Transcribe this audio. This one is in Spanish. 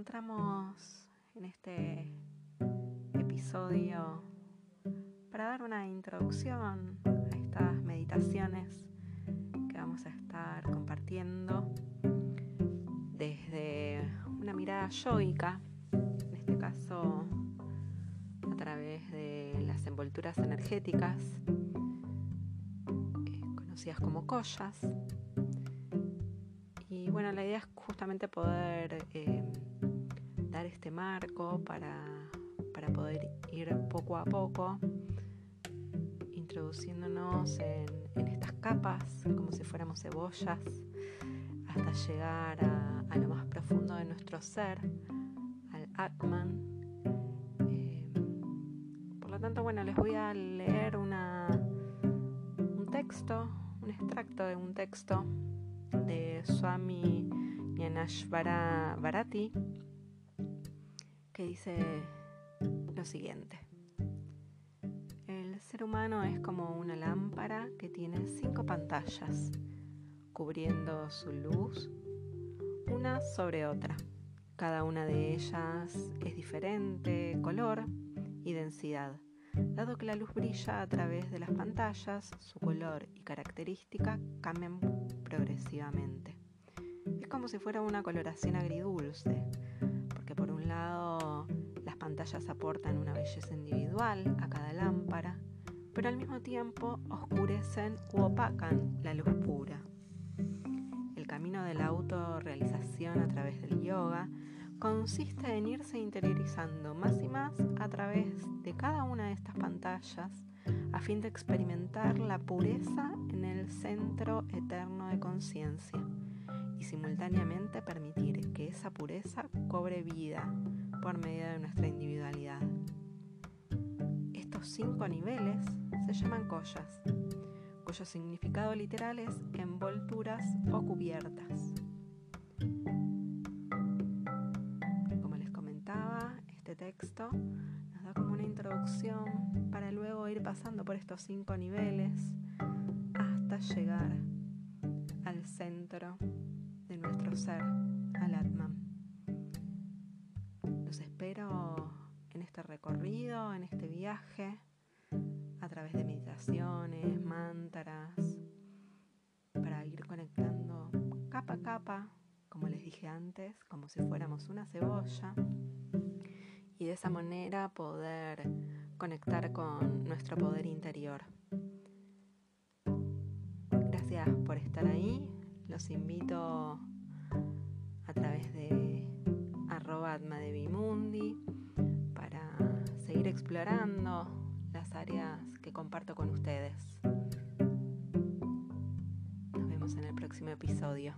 encontramos en este episodio para dar una introducción a estas meditaciones que vamos a estar compartiendo desde una mirada yoica, en este caso a través de las envolturas energéticas eh, conocidas como collas. Y bueno, la idea es justamente poder eh, dar este marco para, poder ir poco a poco introduciéndonos en, estas capas como si fuéramos cebollas hasta llegar a, lo más profundo de nuestro ser, al Atman. Eh, por lo tanto, bueno, les voy a leer una, un texto, un extracto de un texto de Swami Nyanashvara Bharati, que dice lo siguiente. El ser humano es como una lámpara que tiene cinco pantallas, cubriendo su luz una sobre otra. Cada una de ellas es diferente color y densidad. Dado que la luz brilla a través de las pantallas, su color y característica cambian progresivamente. Es como si fuera una coloración agridulce, las pantallas aportan una belleza individual a cada lámpara, pero al mismo tiempo oscurecen u opacan la luz pura. El camino de la autorrealización a través del yoga consiste en irse interiorizando más y más a través de cada una de estas pantallas a fin de experimentar la pureza en el centro eterno de conciencia y simultáneamente permitir que esa pureza cobre vida por medio de nuestra individualidad. Estos cinco niveles se llaman collas, cuyo significado literal es envolturas o cubiertas. texto nos da como una introducción para luego ir pasando por estos cinco niveles hasta llegar al centro nuestro ser, al Atman. Los espero en este recorrido, en este viaje, a través de meditaciones, mantras, para ir conectando capa a capa, como les dije antes, como si fuéramos una cebolla y de esa manera poder conectar con nuestro poder interior. Gracias por estar ahí. Los invito a través de arroba Mundi para seguir explorando las áreas que comparto con ustedes. Nos vemos en el próximo episodio.